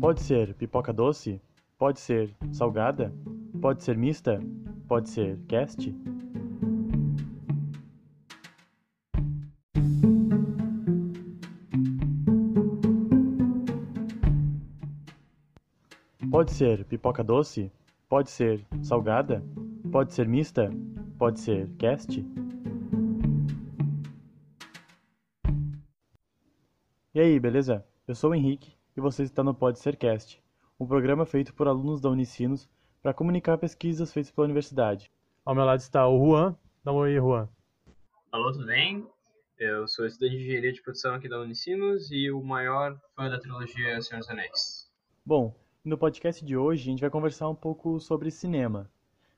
Pode ser pipoca doce? Pode ser salgada? Pode ser mista? Pode ser cast? Pode ser pipoca doce? Pode ser salgada? Pode ser mista? Pode ser cast? E aí, beleza? Eu sou o Henrique e você está no Pode Ser Cast, um programa feito por alunos da Unicinos para comunicar pesquisas feitas pela universidade. Ao meu lado está o Juan. Dá um oi, Juan. Alô, tudo bem? Eu sou estudante de engenharia de produção aqui da Unicinos e o maior fã da trilogia Senhor dos Anéis. Bom, no podcast de hoje a gente vai conversar um pouco sobre cinema.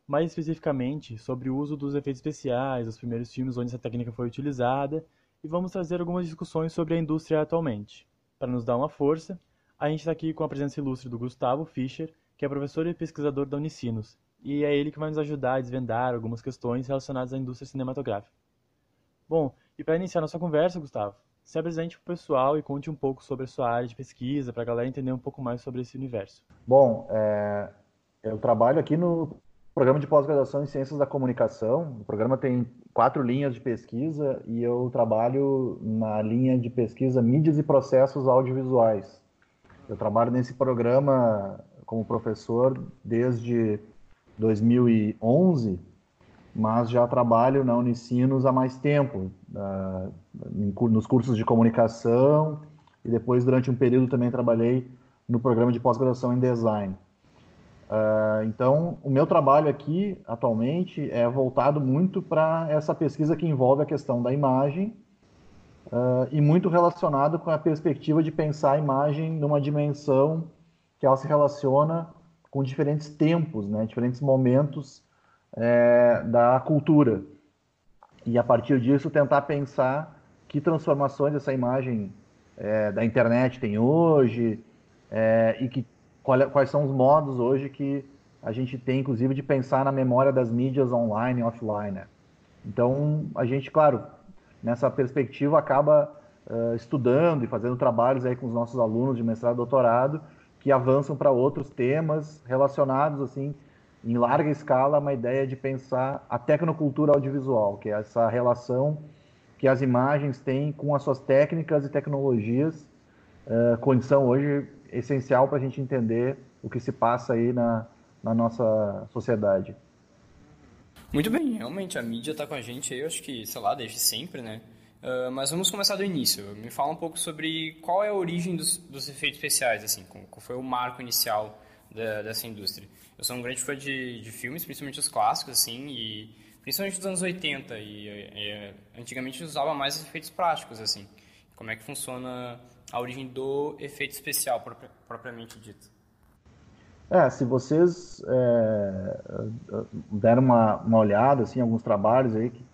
Mais especificamente sobre o uso dos efeitos especiais, os primeiros filmes onde essa técnica foi utilizada e vamos trazer algumas discussões sobre a indústria atualmente. Para nos dar uma força, a gente está aqui com a presença ilustre do Gustavo Fischer, que é professor e pesquisador da Unicinos, e é ele que vai nos ajudar a desvendar algumas questões relacionadas à indústria cinematográfica. Bom, e para iniciar nossa conversa, Gustavo, se apresente para o pessoal e conte um pouco sobre a sua área de pesquisa, para a galera entender um pouco mais sobre esse universo. Bom, é, eu trabalho aqui no programa de pós-graduação em Ciências da Comunicação. O programa tem quatro linhas de pesquisa e eu trabalho na linha de pesquisa Mídias e Processos Audiovisuais. Eu trabalho nesse programa como professor desde 2011, mas já trabalho na Unicinos há mais tempo, nos cursos de comunicação e depois, durante um período, também trabalhei no programa de pós-graduação em design. Uh, então, o meu trabalho aqui, atualmente, é voltado muito para essa pesquisa que envolve a questão da imagem uh, e muito relacionado com a perspectiva de pensar a imagem numa dimensão que ela se relaciona com diferentes tempos, né, diferentes momentos é, da cultura. E, a partir disso, tentar pensar que transformações essa imagem é, da internet tem hoje é, e que é, quais são os modos hoje que a gente tem, inclusive, de pensar na memória das mídias online e offline. Né? Então, a gente, claro, nessa perspectiva, acaba uh, estudando e fazendo trabalhos aí com os nossos alunos de mestrado e doutorado que avançam para outros temas relacionados, assim, em larga escala, uma ideia de pensar a tecnocultura audiovisual, que é essa relação que as imagens têm com as suas técnicas e tecnologias, uh, condição hoje essencial para a gente entender o que se passa aí na, na nossa sociedade. Muito bem, realmente a mídia está com a gente aí, eu acho que, sei lá, desde sempre, né? Uh, mas vamos começar do início. Me fala um pouco sobre qual é a origem dos, dos efeitos especiais, assim, qual foi o marco inicial da, dessa indústria. Eu sou um grande fã de, de filmes, principalmente os clássicos, assim, e principalmente dos anos 80, e, e antigamente usava mais efeitos práticos, assim. Como é que funciona a origem do efeito especial propriamente dito. É, se vocês é, deram uma, uma olhada assim, alguns trabalhos aí que,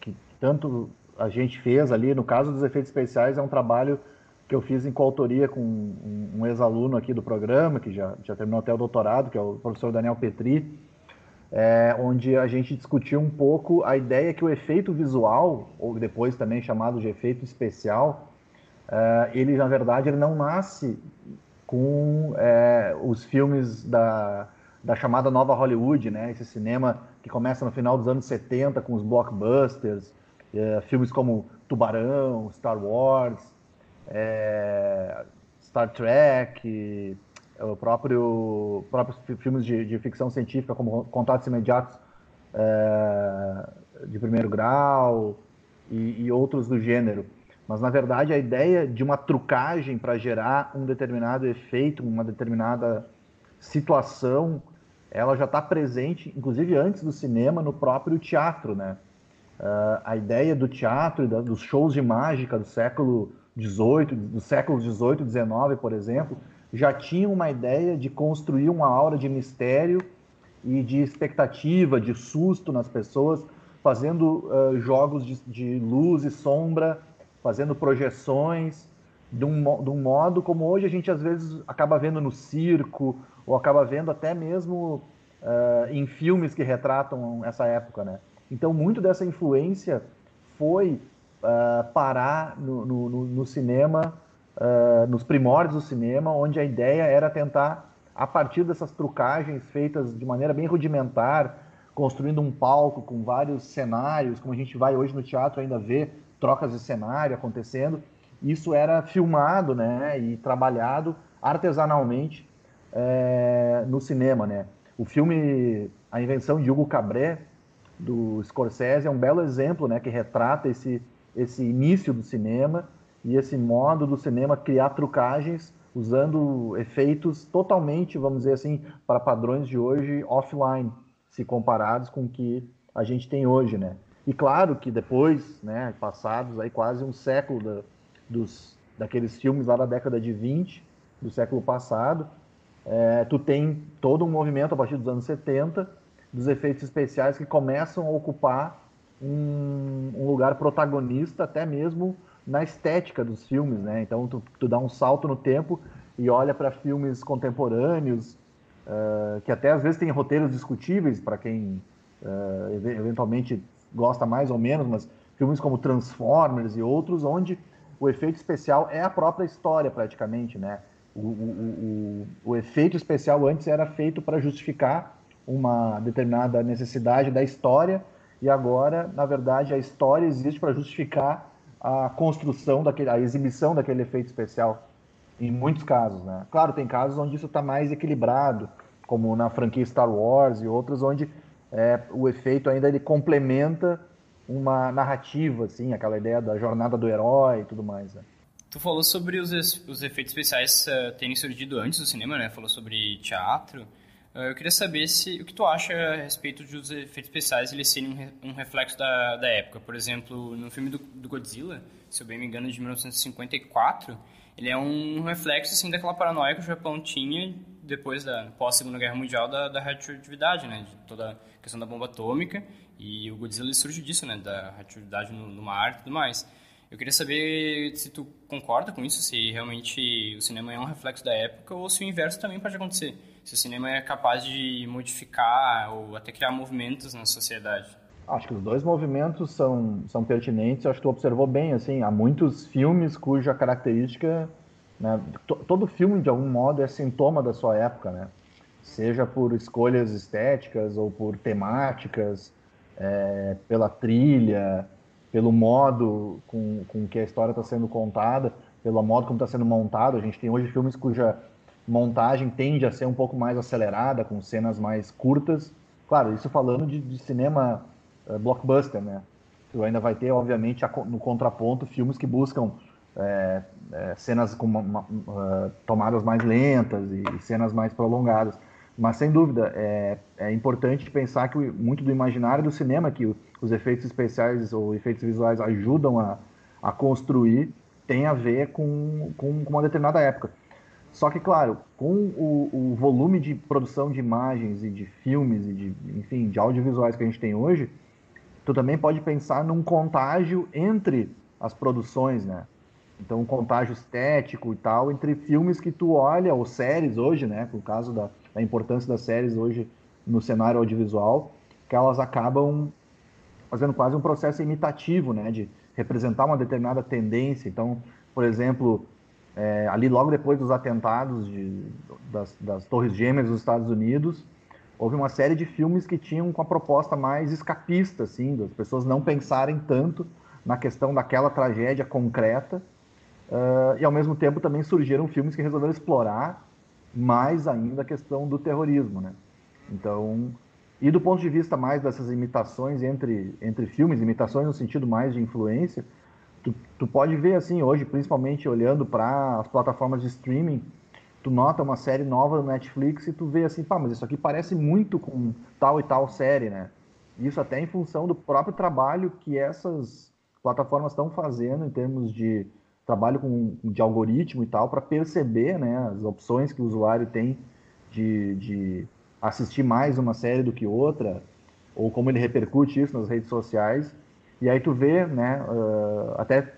que tanto a gente fez ali, no caso dos efeitos especiais, é um trabalho que eu fiz em coautoria com um, um ex-aluno aqui do programa, que já, já terminou até o doutorado, que é o professor Daniel Petri, é, onde a gente discutiu um pouco a ideia que o efeito visual, ou depois também chamado de efeito especial, uh, ele na verdade ele não nasce com é, os filmes da, da chamada nova Hollywood, né? Esse cinema que começa no final dos anos 70 com os blockbusters, é, filmes como Tubarão, Star Wars, é, Star Trek, o próprio próprios filmes de, de, ficção científica como Contatos Imediatos é, de Primeiro Grau e, e outros do gênero. Mas, na verdade, a ideia de uma trucagem para gerar um determinado efeito, uma determinada situação, ela já está presente, inclusive antes do cinema, no próprio teatro, né? Uh, a ideia do teatro, da, dos shows de mágica do século XVIII, dos séculos XVIII e XIX, por exemplo, já tinham uma ideia de construir uma aura de mistério e de expectativa, de susto nas pessoas, fazendo uh, jogos de, de luz e sombra fazendo projeções de um, de um modo como hoje a gente às vezes acaba vendo no circo ou acaba vendo até mesmo uh, em filmes que retratam essa época, né? Então muito dessa influência foi uh, parar no, no, no cinema uh, nos primórdios do cinema, onde a ideia era tentar, a partir dessas trucagens feitas de maneira bem rudimentar, construindo um palco com vários cenários, como a gente vai hoje no teatro ainda ver trocas de cenário acontecendo, isso era filmado né, e trabalhado artesanalmente é, no cinema. Né? O filme A Invenção de Hugo Cabret, do Scorsese, é um belo exemplo né, que retrata esse, esse início do cinema e esse modo do cinema criar trucagens usando efeitos totalmente, vamos dizer assim, para padrões de hoje offline, se comparados com o que a gente tem hoje, né? E claro que depois, né, passados aí quase um século da, dos, daqueles filmes lá da década de 20, do século passado, é, tu tem todo um movimento a partir dos anos 70 dos efeitos especiais que começam a ocupar um, um lugar protagonista até mesmo na estética dos filmes, né? Então tu, tu dá um salto no tempo e olha para filmes contemporâneos uh, que até às vezes têm roteiros discutíveis para quem uh, eventualmente gosta mais ou menos, mas filmes como Transformers e outros, onde o efeito especial é a própria história praticamente, né? O, o, o, o efeito especial antes era feito para justificar uma determinada necessidade da história e agora, na verdade, a história existe para justificar a construção daquele, a exibição daquele efeito especial. Em muitos casos, né? Claro, tem casos onde isso está mais equilibrado, como na franquia Star Wars e outros, onde é, o efeito ainda ele complementa uma narrativa, assim, aquela ideia da jornada do herói e tudo mais. Né? Tu falou sobre os, os efeitos especiais uh, terem surgido antes do cinema, né? Falou sobre teatro. Uh, eu queria saber se o que tu acha a respeito dos efeitos especiais eles serem um, reflexo da, da época. Por exemplo, no filme do, do, Godzilla, se eu bem me engano, de 1954, ele é um reflexo assim daquela paranoia que o Japão tinha depois da pós Segunda Guerra Mundial da, da radioatividade, né? De toda a questão da bomba atômica e o Godzilla surge disso, né? Da radioatividade no, no mar e tudo mais. Eu queria saber se tu concorda com isso, se realmente o cinema é um reflexo da época ou se o inverso também pode acontecer. Se o cinema é capaz de modificar ou até criar movimentos na sociedade. Acho que os dois movimentos são, são pertinentes. Acho que tu observou bem, assim, há muitos filmes cuja característica, né, todo filme de algum modo é sintoma da sua época, né? Seja por escolhas estéticas ou por temáticas, é, pela trilha, pelo modo com, com que a história está sendo contada, pelo modo como está sendo montado. A gente tem hoje filmes cuja montagem tende a ser um pouco mais acelerada, com cenas mais curtas. Claro, isso falando de, de cinema uh, blockbuster, né? Tu ainda vai ter, obviamente, a, no contraponto, filmes que buscam é, é, cenas com uma, uma, uh, tomadas mais lentas e, cenas mais prolongadas. Mas, sem dúvida, é, é importante pensar que muito do imaginário do cinema que os efeitos especiais ou efeitos visuais ajudam a, a construir tem a ver com, com, com uma determinada época. Só que, claro, com o, o, volume de produção de imagens e de filmes e de, enfim, de audiovisuais que a gente tem hoje, tu também pode pensar num contágio entre as produções, né? Então, um contágio estético e tal entre filmes que tu olha, ou séries hoje, né? Por causa da, da importância das séries hoje no cenário audiovisual, que elas acabam fazendo quase um processo imitativo, né, de representar uma determinada tendência. Então, por exemplo, é, ali logo depois dos atentados de, das, das, Torres Gêmeas dos Estados Unidos, houve uma série de filmes que tinham com a proposta mais escapista, assim, das pessoas não pensarem tanto na questão daquela tragédia concreta, uh, e ao mesmo tempo também surgiram filmes que resolveram explorar mais ainda a questão do terrorismo, né? Então, e do ponto de vista mais dessas imitações entre, entre filmes, imitações no sentido mais de influência, tu, tu pode ver assim hoje, principalmente olhando para as plataformas de streaming, tu nota uma série nova no Netflix e tu vê assim, pá, mas isso aqui parece muito com tal e tal série, né? Isso até em função do próprio trabalho que essas plataformas estão fazendo em termos de trabalho com, de algoritmo e tal, para perceber né, as opções que o usuário tem de, de assistir mais uma série do que outra, ou como ele repercute isso nas redes sociais. E aí tu vê, né, uh, até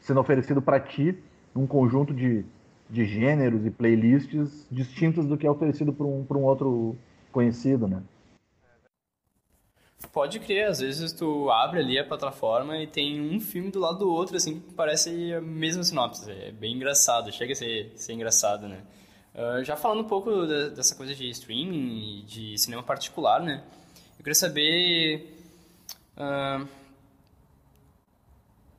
sendo oferecido para ti um conjunto de, de gêneros e playlists distintos do que é oferecido por um, um outro conhecido, né? Pode crer, às vezes tu abre ali a plataforma e tem um filme do lado do outro, assim, que parece a mesma sinopse. É bem engraçado, chega a ser, ser engraçado, né? Uh, já falando um pouco dessa coisa de streaming e de cinema particular, né? Eu queria saber... Uh,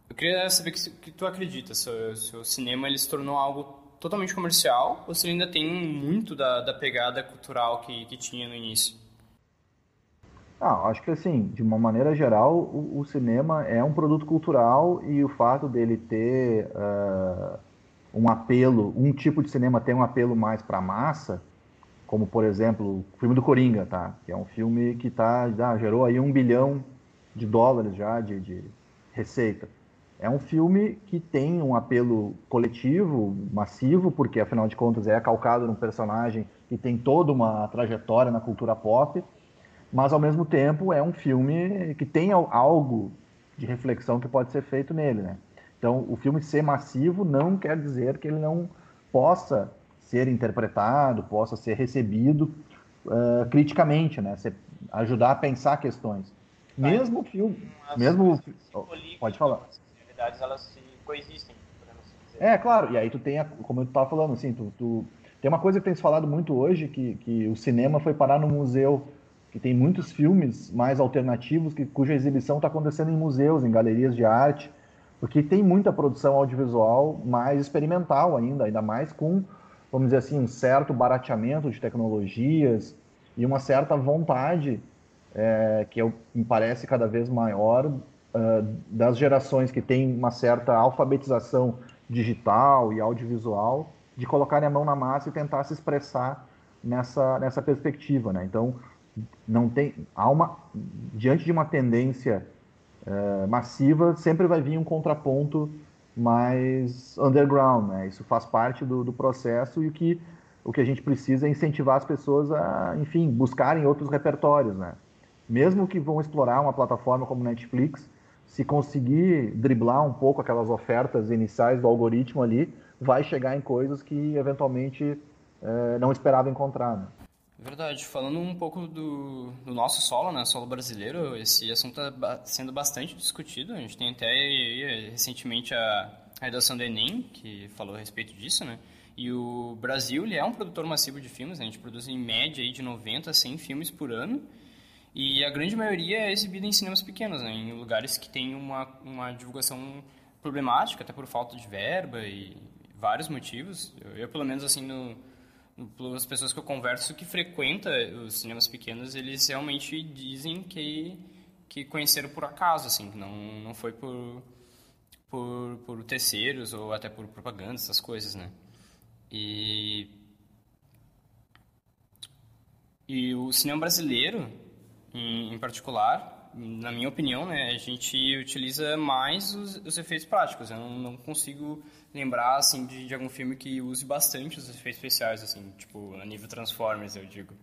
eu queria saber o que, que, tu acredita, se, se, o cinema ele se tornou algo totalmente comercial ou se ele ainda tem muito da, da pegada cultural que, que tinha no início? Ah, acho que assim, de uma maneira geral, o, o, cinema é um produto cultural e o fato dele ter uh, um apelo, um tipo de cinema ter um apelo mais para a massa, como por exemplo o filme do Coringa, tá? Que é um filme que tá, já gerou aí um bilhão de dólares já de, de receita. É um filme que tem um apelo coletivo, massivo, porque afinal de contas é calcado num personagem que tem toda uma trajetória na cultura pop mas ao mesmo tempo é um filme que tem algo de reflexão que pode ser feito nele, né? Então, o filme ser massivo não quer dizer que ele não possa ser interpretado, possa ser recebido uh, criticamente, né? Ser, ajudar a pensar questões. Mesmo o filme, mesmo pode falar. As realidades elas se coexistem. Assim é, claro. E aí tu tem, a, como eu estava falando, assim, tu, tu, tem uma coisa que tem se falado muito hoje que, que o cinema foi parar no museu que tem muitos filmes mais alternativos que, cuja exibição está acontecendo em museus, em galerias de arte, porque tem muita produção audiovisual mais experimental ainda, ainda mais com, vamos dizer assim, um certo barateamento de tecnologias e uma certa vontade, é, que eu, me parece cada vez maior, uh, das gerações que têm uma certa alfabetização digital e audiovisual, de colocarem a mão na massa e tentar se expressar nessa, nessa perspectiva. Né? Então, não tem há uma diante de uma tendência uh, massiva sempre vai vir um contraponto mais underground né isso faz parte do, do, processo e o que o que a gente precisa é incentivar as pessoas a enfim buscarem outros repertórios né mesmo que vão explorar uma plataforma como Netflix se conseguir driblar um pouco aquelas ofertas iniciais do algoritmo ali vai chegar em coisas que eventualmente uh, não esperava encontrar né? Verdade. Falando um pouco do, do, nosso solo, né, solo brasileiro, esse assunto está sendo bastante discutido. A gente tem até recentemente a, a redação do Enem, que falou a respeito disso, né? E o Brasil, ele é um produtor massivo de filmes, né? a gente produz em média aí de 90 a 100 filmes por ano. E a grande maioria é exibida em cinemas pequenos, né? em lugares que tem uma, uma divulgação problemática, até por falta de verba e vários motivos. Eu, eu pelo menos, assim, no, pelas pessoas que eu converso que frequentam os cinemas pequenos, eles realmente dizem que que conheceram por acaso, assim, não não foi por por, por terceiros ou até por propaganda, essas coisas, né? E e o cinema brasileiro, em, em particular, na minha opinião, né, a gente utiliza mais os, os efeitos práticos. Eu não, não consigo lembrar, assim, de, de, algum filme que use bastante os efeitos especiais, assim, tipo, a nível Transformers, eu digo.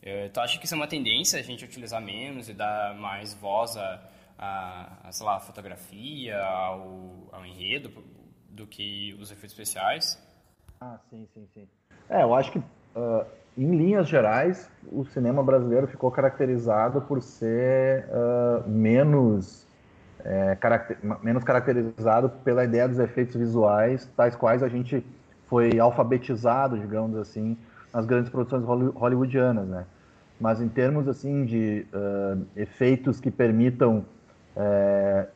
Eu, tu acha que isso é uma tendência, a gente utilizar menos e dar mais voz a, a, a sei lá, a fotografia, ao, ao enredo, do que os efeitos especiais? Ah, sim, sim, sim. É, eu acho que, uh, em linhas gerais, o cinema brasileiro ficou caracterizado por ser uh, menos é, caracter, menos caracterizado pela ideia dos efeitos visuais, tais quais a gente foi alfabetizado, digamos assim, nas grandes produções hollywoodianas, né? Mas em termos assim de uh, efeitos que permitam é,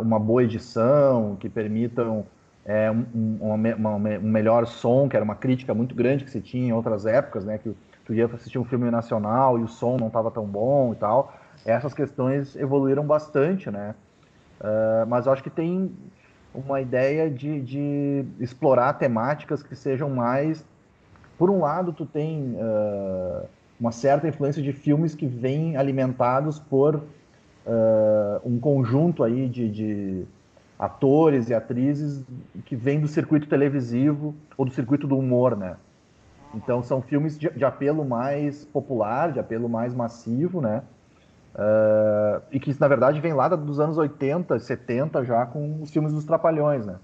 uma boa edição, que permitam é, um, um melhor som, que era uma crítica muito grande que se tinha em outras épocas, né? Que tu ia assistir um filme nacional e o som não estava tão bom e tal essas questões evoluíram bastante, né? Uh, mas eu acho que tem uma ideia de, de, explorar temáticas que sejam mais. Por um lado, tu tem uh, uma certa influência de filmes que vêm alimentados por uh, um conjunto aí de, de, atores e atrizes que vêm do circuito televisivo ou do circuito do humor, né? Então são filmes de, de apelo mais popular, de apelo mais massivo, né? Uh, e que, na verdade, vem lá dos anos 80, 70 já com os filmes dos Trapalhões, né?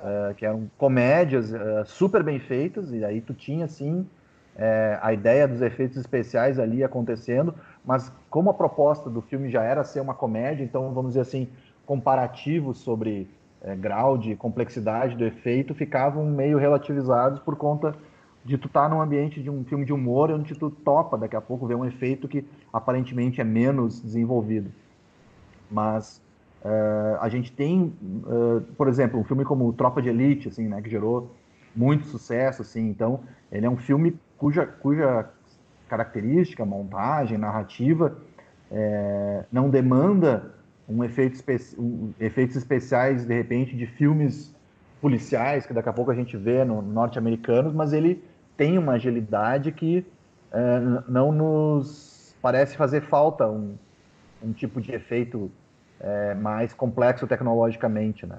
Uh, que eram comédias uh, super bem feitas, e aí tu tinha, assim, é, a ideia dos efeitos especiais ali acontecendo, mas como a proposta do filme já era ser uma comédia, então vamos dizer assim, comparativos sobre é, grau de complexidade do efeito ficavam meio relativizados por conta de tu estar tá num ambiente de um filme de humor onde tu topa daqui a pouco ver um efeito que aparentemente é menos desenvolvido. Mas uh, a gente tem, uh, por exemplo, um filme como Tropa de Elite, assim, né, que gerou muito sucesso, assim. Então, ele é um filme cuja, cuja característica, montagem, narrativa, é, não demanda um efeito espe um, efeitos especiais, de repente, de filmes policiais, que daqui a pouco a gente vê no norte-americanos, mas ele tem uma agilidade que é, não nos parece fazer falta um, um tipo de efeito é, mais complexo tecnologicamente, né?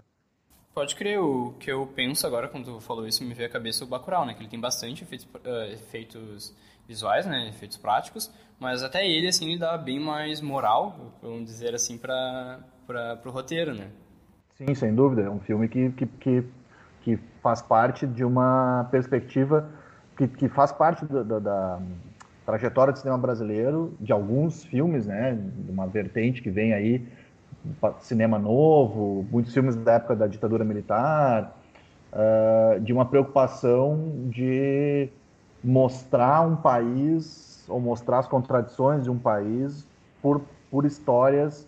Pode crer, o que eu penso agora quando tu falou isso me veio à cabeça o Bacurau, né? Que ele tem bastante efeitos, uh, efeitos visuais, né? Efeitos práticos, mas até ele, assim, ele dá bem mais moral, vamos dizer assim, para o roteiro, né? Sim, sem dúvida. É um filme que, que, que, que faz parte de uma perspectiva que, que faz parte da, da, da, trajetória do cinema brasileiro, de alguns filmes, né, de uma vertente que vem aí, cinema novo, muitos filmes da época da ditadura militar, uh, de uma preocupação de mostrar um país, ou mostrar as contradições de um país por, por histórias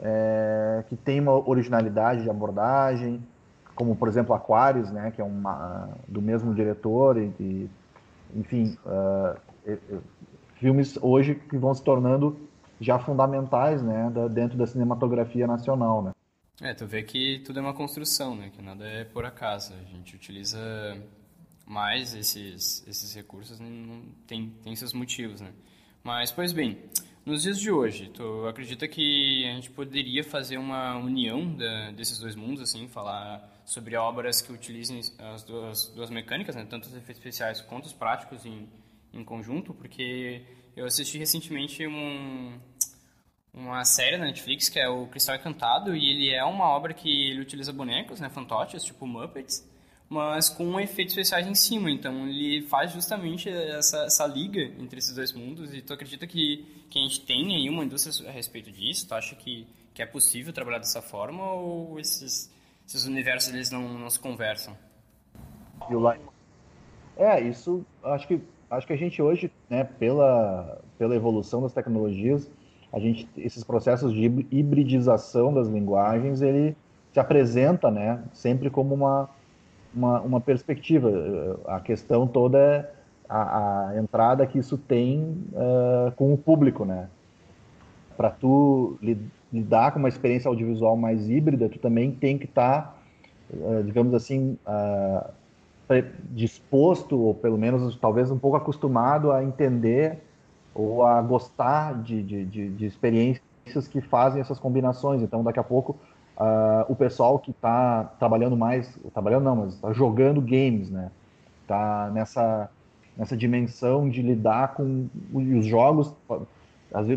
é, que tem uma originalidade de abordagem, como por exemplo Aquarius, né, que é uma, do mesmo diretor e, e enfim, uh, filmes hoje que vão se tornando já fundamentais, né, da, dentro da cinematografia nacional, né. É, tu vê que tudo é uma construção, né, que nada é por acaso. A gente utiliza mais esses esses recursos, não, tem tem seus motivos, né. Mas pois bem, nos dias de hoje, tu acredita que a gente poderia fazer uma união da, desses dois mundos, assim, falar sobre obras que utilizem as duas, duas mecânicas, né, tanto os efeitos especiais quanto os práticos em, em conjunto? Porque eu assisti recentemente um, uma série na Netflix que é o Cristal Encantado e ele é uma obra que ele utiliza bonecos, né, fantoches, tipo Muppets, mas com efeitos especiais em cima. Então ele faz justamente essa, essa liga entre esses dois mundos. E tu acredita que, que a gente tem aí uma indústria a respeito disso? Tu acha que, que é possível trabalhar dessa forma ou esses, esses universos eles não, não se conversam? É, isso acho que acho que a gente hoje, né, pela, pela evolução das tecnologias, a gente esses processos de hibridização das linguagens, ele se apresenta, né, sempre como uma uma, uma perspectiva. A questão toda é a, a entrada que isso tem uh, com o público, né? Para tu lidar com uma experiência audiovisual mais híbrida, tu também tem que estar, tá, uh, digamos assim, uh, disposto, ou pelo menos talvez um pouco acostumado a entender ou a gostar de, de, de, de experiências que fazem essas combinações. Então, daqui a pouco, uh, o pessoal que está trabalhando mais, trabalhando não, mas está jogando games, né? Está nessa, nessa dimensão de lidar com os jogos,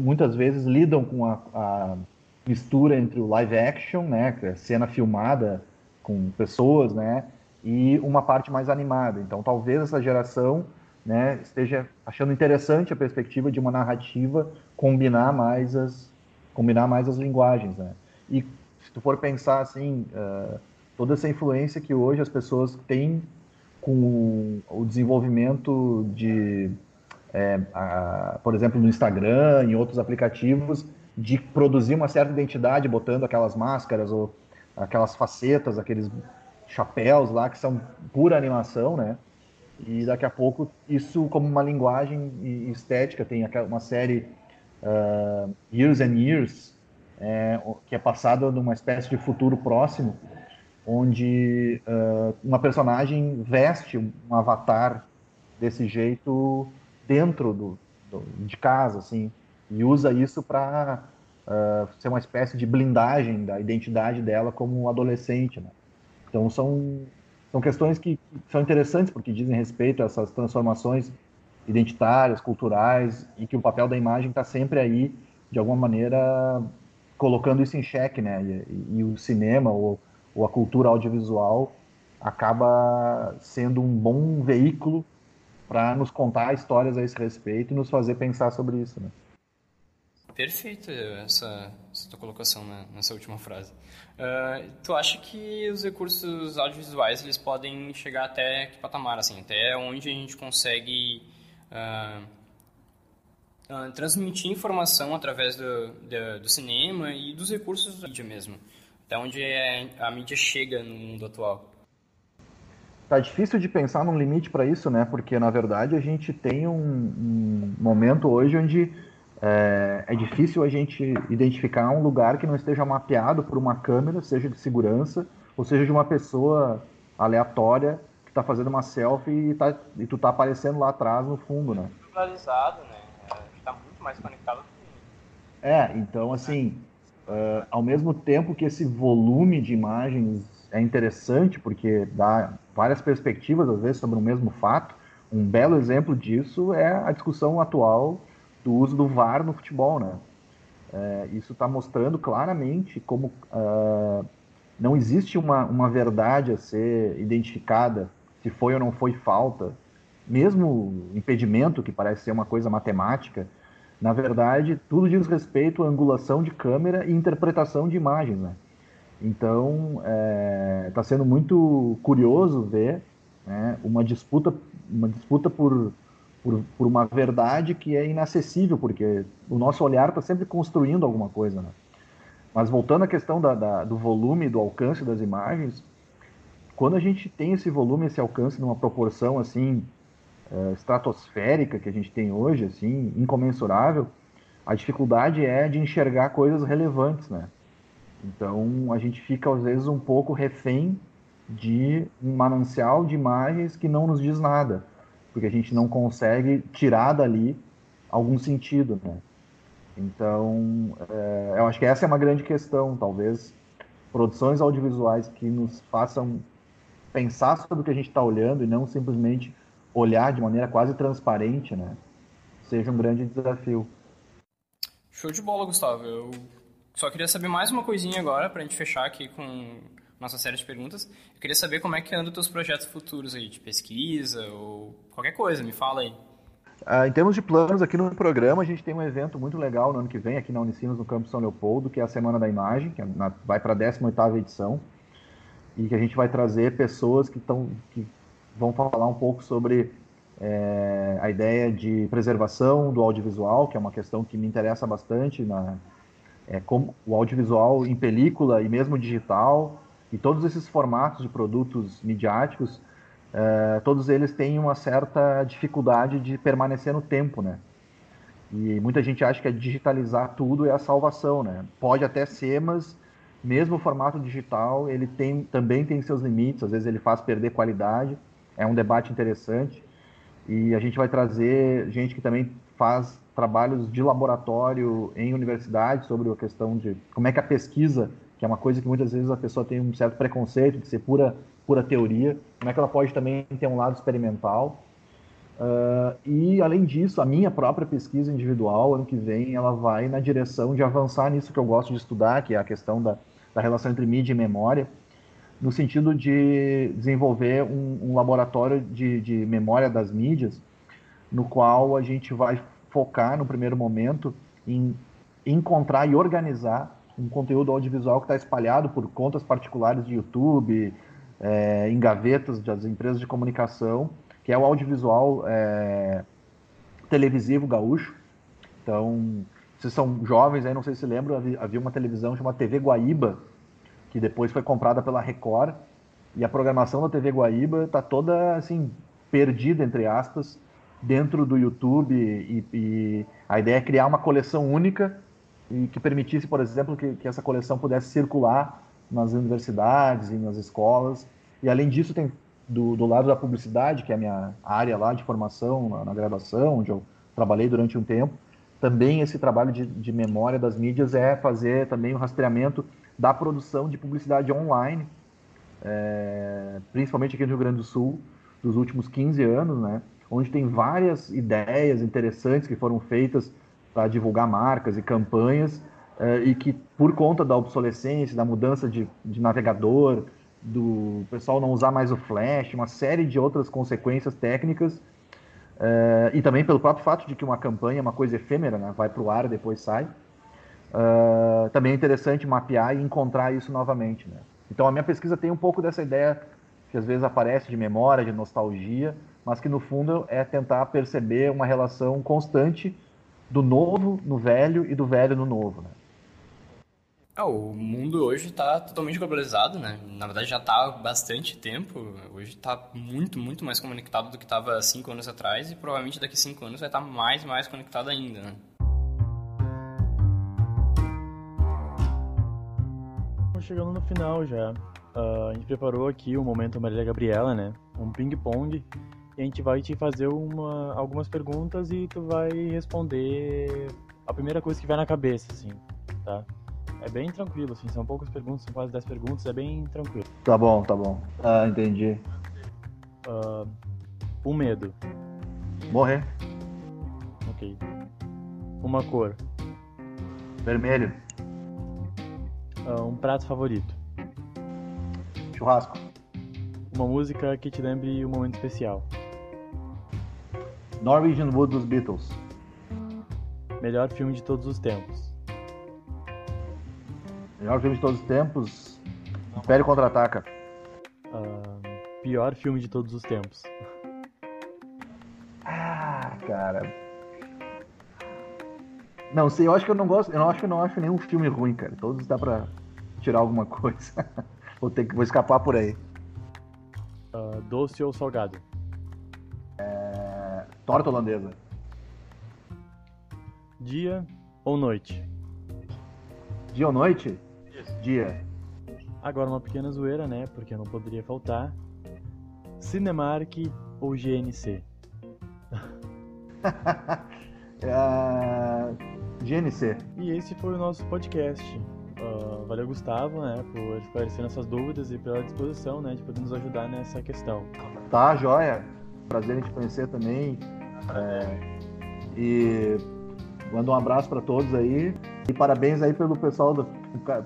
muitas vezes lidam com a, a mistura entre o live action, né, é cena filmada com pessoas, né, e uma parte mais animada. Então, talvez essa geração né, esteja achando interessante a perspectiva de uma narrativa combinar mais as combinar mais as linguagens, né? E se tu for pensar assim, uh, toda essa influência que hoje as pessoas têm com o desenvolvimento de, é, a, por exemplo, no Instagram, em outros aplicativos, de produzir uma certa identidade botando aquelas máscaras ou aquelas facetas, aqueles chapéus lá que são pura animação, né? E daqui a pouco isso como uma linguagem estética tem uma série uh, Years and Years é, que é passada numa espécie de futuro próximo, onde uh, uma personagem veste um avatar desse jeito dentro do, do de casa, assim, e usa isso para uh, ser uma espécie de blindagem da identidade dela como adolescente. Né? Então são são questões que são interessantes porque dizem respeito a essas transformações identitárias, culturais e que o papel da imagem está sempre aí de alguma maneira colocando isso em xeque, né? E, e o cinema ou, ou, a cultura audiovisual acaba sendo um bom veículo para nos contar histórias a esse respeito e nos fazer pensar sobre isso. Né? Perfeito essa, essa tua colocação né, nessa última frase. Uh, tu acha que os recursos audiovisuais eles podem chegar até que patamar, assim, até onde a gente consegue uh, uh, transmitir informação através do, do, do, cinema e dos recursos da mídia mesmo? Até onde é, a mídia chega no mundo atual? Tá difícil de pensar num limite para isso, né? Porque, na verdade, a gente tem um, um momento hoje onde é, é, difícil a gente identificar um lugar que não esteja mapeado por uma câmera, seja de segurança, ou seja de uma pessoa aleatória que está fazendo uma selfie e, tá, e tu tá aparecendo lá atrás no fundo, né? Popularizado, né? Muito mais conectado que... É, então assim, uh, ao mesmo tempo que esse volume de imagens é interessante, porque dá várias perspectivas, às vezes, sobre o mesmo fato, um belo exemplo disso é a discussão atual do uso do VAR no futebol, né? É, isso está mostrando claramente como uh, não existe uma, uma verdade a ser identificada se foi ou não foi falta, mesmo impedimento, que parece ser uma coisa matemática, na verdade, tudo diz respeito à angulação de câmera e interpretação de imagens, né? Então, está é, tá sendo muito curioso ver né, uma disputa, uma disputa por por, por uma verdade que é inacessível, porque o nosso olhar está sempre construindo alguma coisa. Né? Mas voltando à questão da, da, do volume, do alcance das imagens, quando a gente tem esse volume, esse alcance numa proporção assim é, estratosférica que a gente tem hoje, assim incomensurável, a dificuldade é de enxergar coisas relevantes, né? Então a gente fica às vezes um pouco refém de um manancial de imagens que não nos diz nada porque a gente não consegue tirar dali algum sentido, né? Então, é, eu acho que essa é uma grande questão, talvez produções audiovisuais que nos façam pensar sobre o que a gente está olhando e não simplesmente olhar de maneira quase transparente, né? Seja um grande desafio. Show de bola, Gustavo. Eu só queria saber mais uma coisinha agora para a gente fechar aqui com nossa série de perguntas. Eu queria saber como é que andam os teus projetos futuros aí, de pesquisa ou qualquer coisa, me fala aí. Ah, em termos de planos, aqui no programa a gente tem um evento muito legal no ano que vem, aqui na Unicinos, no Campo São Leopoldo, que é a Semana da Imagem, que é na, vai para a 18ª edição, e que a gente vai trazer pessoas que, tão, que vão falar um pouco sobre é, a ideia de preservação do audiovisual, que é uma questão que me interessa bastante, na, é, como o audiovisual em película e mesmo digital, e todos esses formatos de produtos midiáticos, é, todos eles têm uma certa dificuldade de permanecer no tempo, né? E muita gente acha que é digitalizar tudo é a salvação, né? Pode até ser, mas mesmo o formato digital, ele tem, também tem seus limites, às vezes ele faz perder qualidade, é um debate interessante. E a gente vai trazer gente que também faz trabalhos de laboratório em universidade sobre a questão de como é que a pesquisa que é uma coisa que muitas vezes a pessoa tem um certo preconceito de ser pura, pura teoria, como é que ela pode também ter um lado experimental. Uh, e, além disso, a minha própria pesquisa individual, ano que vem, ela vai na direção de avançar nisso que eu gosto de estudar, que é a questão da, da relação entre mídia e memória, no sentido de desenvolver um, um laboratório de, de memória das mídias, no qual a gente vai focar, no primeiro momento, em encontrar e organizar um conteúdo audiovisual que está espalhado por contas particulares de YouTube, é, em gavetas das empresas de comunicação, que é o audiovisual é, televisivo gaúcho. Então, vocês são jovens aí, não sei se lembram, havia uma televisão chamada TV Guaíba, que depois foi comprada pela Record, e a programação da TV Guaíba está toda, assim, perdida, entre aspas, dentro do YouTube, e, e a ideia é criar uma coleção única e que permitisse, por exemplo, que, que essa coleção pudesse circular nas universidades e nas escolas. E além disso, tem do, do lado da publicidade, que é a minha área lá de formação na, na graduação, onde eu trabalhei durante um tempo, também esse trabalho de, de memória das mídias é fazer também o rastreamento da produção de publicidade online, é, principalmente aqui no Rio Grande do Sul, dos últimos 15 anos, né, onde tem várias ideias interessantes que foram feitas para divulgar marcas e campanhas eh, e que por conta da obsolescência, da mudança de, de navegador, do pessoal não usar mais o flash, uma série de outras consequências técnicas, É, e também pelo próprio fato de que uma campanha é uma coisa efêmera, né? vai para o ar, depois sai. Uh, também é interessante mapear e encontrar isso novamente. Né? Então a minha pesquisa tem um pouco dessa ideia que às vezes aparece de memória, de nostalgia, mas que no fundo é tentar perceber uma relação constante do novo no velho e do velho no novo. Né? É, o mundo hoje está totalmente globalizado, né? Na verdade já está há bastante tempo. Hoje está muito, muito mais conectado do que estava cinco anos atrás e provavelmente daqui cinco anos vai estar tá mais, mais conectado ainda, né? Chegando no final já. Uh, a gente preparou aqui o momento Marília Gabriela, né? Um ping-pong. E a gente vai te fazer uma, algumas perguntas e tu vai responder a primeira coisa que vai na cabeça, assim, tá? É bem tranquilo, assim, são poucas perguntas, são quase 10 perguntas, é bem tranquilo. Tá bom, tá bom. Ah, entendi. Uh, um medo. Morrer. Ok. Uma cor. Vermelho. Uh, um prato favorito. Churrasco. Uma música que te lembre um momento especial. Norwegian Wood dos Beatles. Melhor filme de todos os tempos. Melhor filme de todos os tempos. Império Contra-Ataca. Uh, pior filme de todos os tempos. Ah, cara. Não sei, eu acho que eu não gosto. Eu acho que eu não acho nenhum filme ruim, cara. Todos dá pra tirar alguma coisa. vou ter que vou escapar por aí. Uh, doce ou salgado? É... Torta holandesa. Dia ou noite? Dia ou noite? Dia. Agora uma pequena zoeira, né? Porque não poderia faltar. Cinemark ou GNC? é... GNC. E esse foi o nosso podcast. Uh, valeu, Gustavo, né, por esclarecer nossas dúvidas e pela disposição, né, de poder nos ajudar nessa questão. Tá, joia. Prazer em te conhecer também. É... E mando um abraço para todos aí. E parabéns aí pelo pessoal do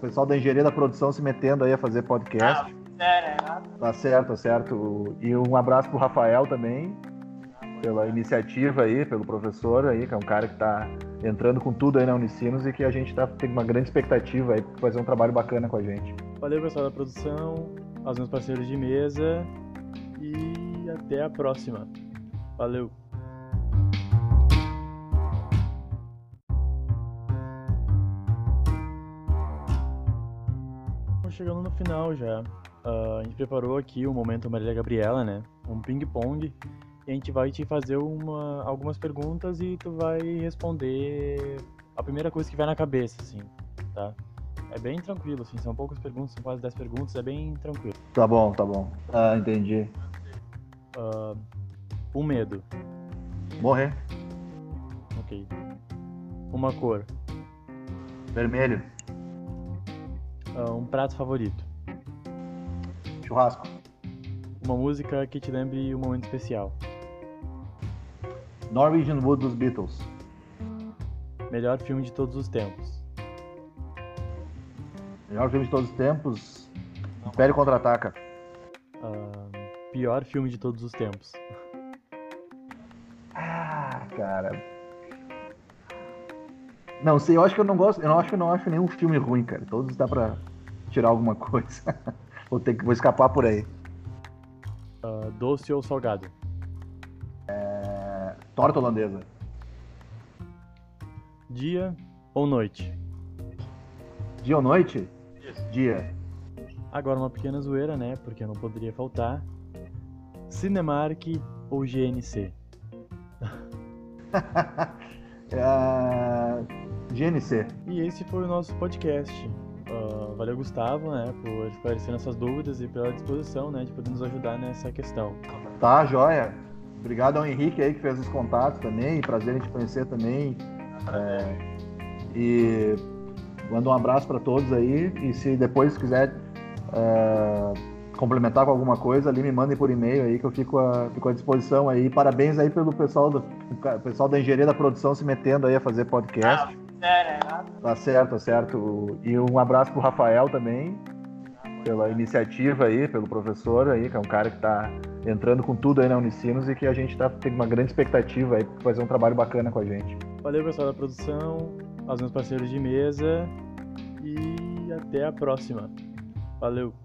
pessoal da engenharia da produção se metendo aí a fazer podcast. Ah, é tá certo, tá certo. E um abraço pro Rafael também pela iniciativa aí, pelo professor aí, que é um cara que está entrando com tudo aí na Unicinos e que a gente tá, tem uma grande expectativa aí para fazer um trabalho bacana com a gente. Valeu, pessoal da produção, aos meus parceiros de mesa e até a próxima. Valeu! chegando no final já. Uh, a gente preparou aqui o momento Marília Gabriela, né? Um ping-pong a gente vai te fazer uma, algumas perguntas e tu vai responder a primeira coisa que vai na cabeça, assim, tá? É bem tranquilo, assim, são poucas perguntas, são quase 10 perguntas, é bem tranquilo. Tá bom, tá bom. Ah, entendi. Uh, um medo. Morrer. Ok. Uma cor. Vermelho. Uh, um prato favorito. Churrasco. Uma música que te lembre um momento especial. Norwegian Wood dos Beatles. Melhor filme de todos os tempos. Melhor filme de todos os tempos. Império Contra-Ataca. Uh, pior filme de todos os tempos. Ah, cara. Não sei, eu acho que eu não gosto. Eu não acho que eu não acho nenhum filme ruim, cara. Todos dá pra tirar alguma coisa. vou ter que vou escapar por aí. Uh, doce ou salgado? Torta holandesa. Dia ou noite? Dia ou noite? Dia. Agora uma pequena zoeira, né? Porque não poderia faltar. Cinemark ou GNC? é... GNC. E esse foi o nosso podcast. Uh, valeu, Gustavo, né, por esclarecer nossas dúvidas e pela disposição, né, de poder nos ajudar nessa questão. Tá, joia. Obrigado ao Henrique aí que fez os contatos também. Prazer em te conhecer também. É, e mando um abraço para todos aí. E se depois quiser é, complementar com alguma coisa, ali me mandem por e-mail aí que eu fico, a, fico à disposição aí. Parabéns aí pelo pessoal, do, pessoal da engenharia da produção se metendo aí a fazer podcast. Ah, tá certo, tá certo. E um abraço pro Rafael também pela iniciativa aí, pelo professor aí, que é um cara que está entrando com tudo aí na Unicinos e que a gente tá, tem uma grande expectativa aí para fazer um trabalho bacana com a gente. Valeu, pessoal da produção, aos meus parceiros de mesa e até a próxima. Valeu!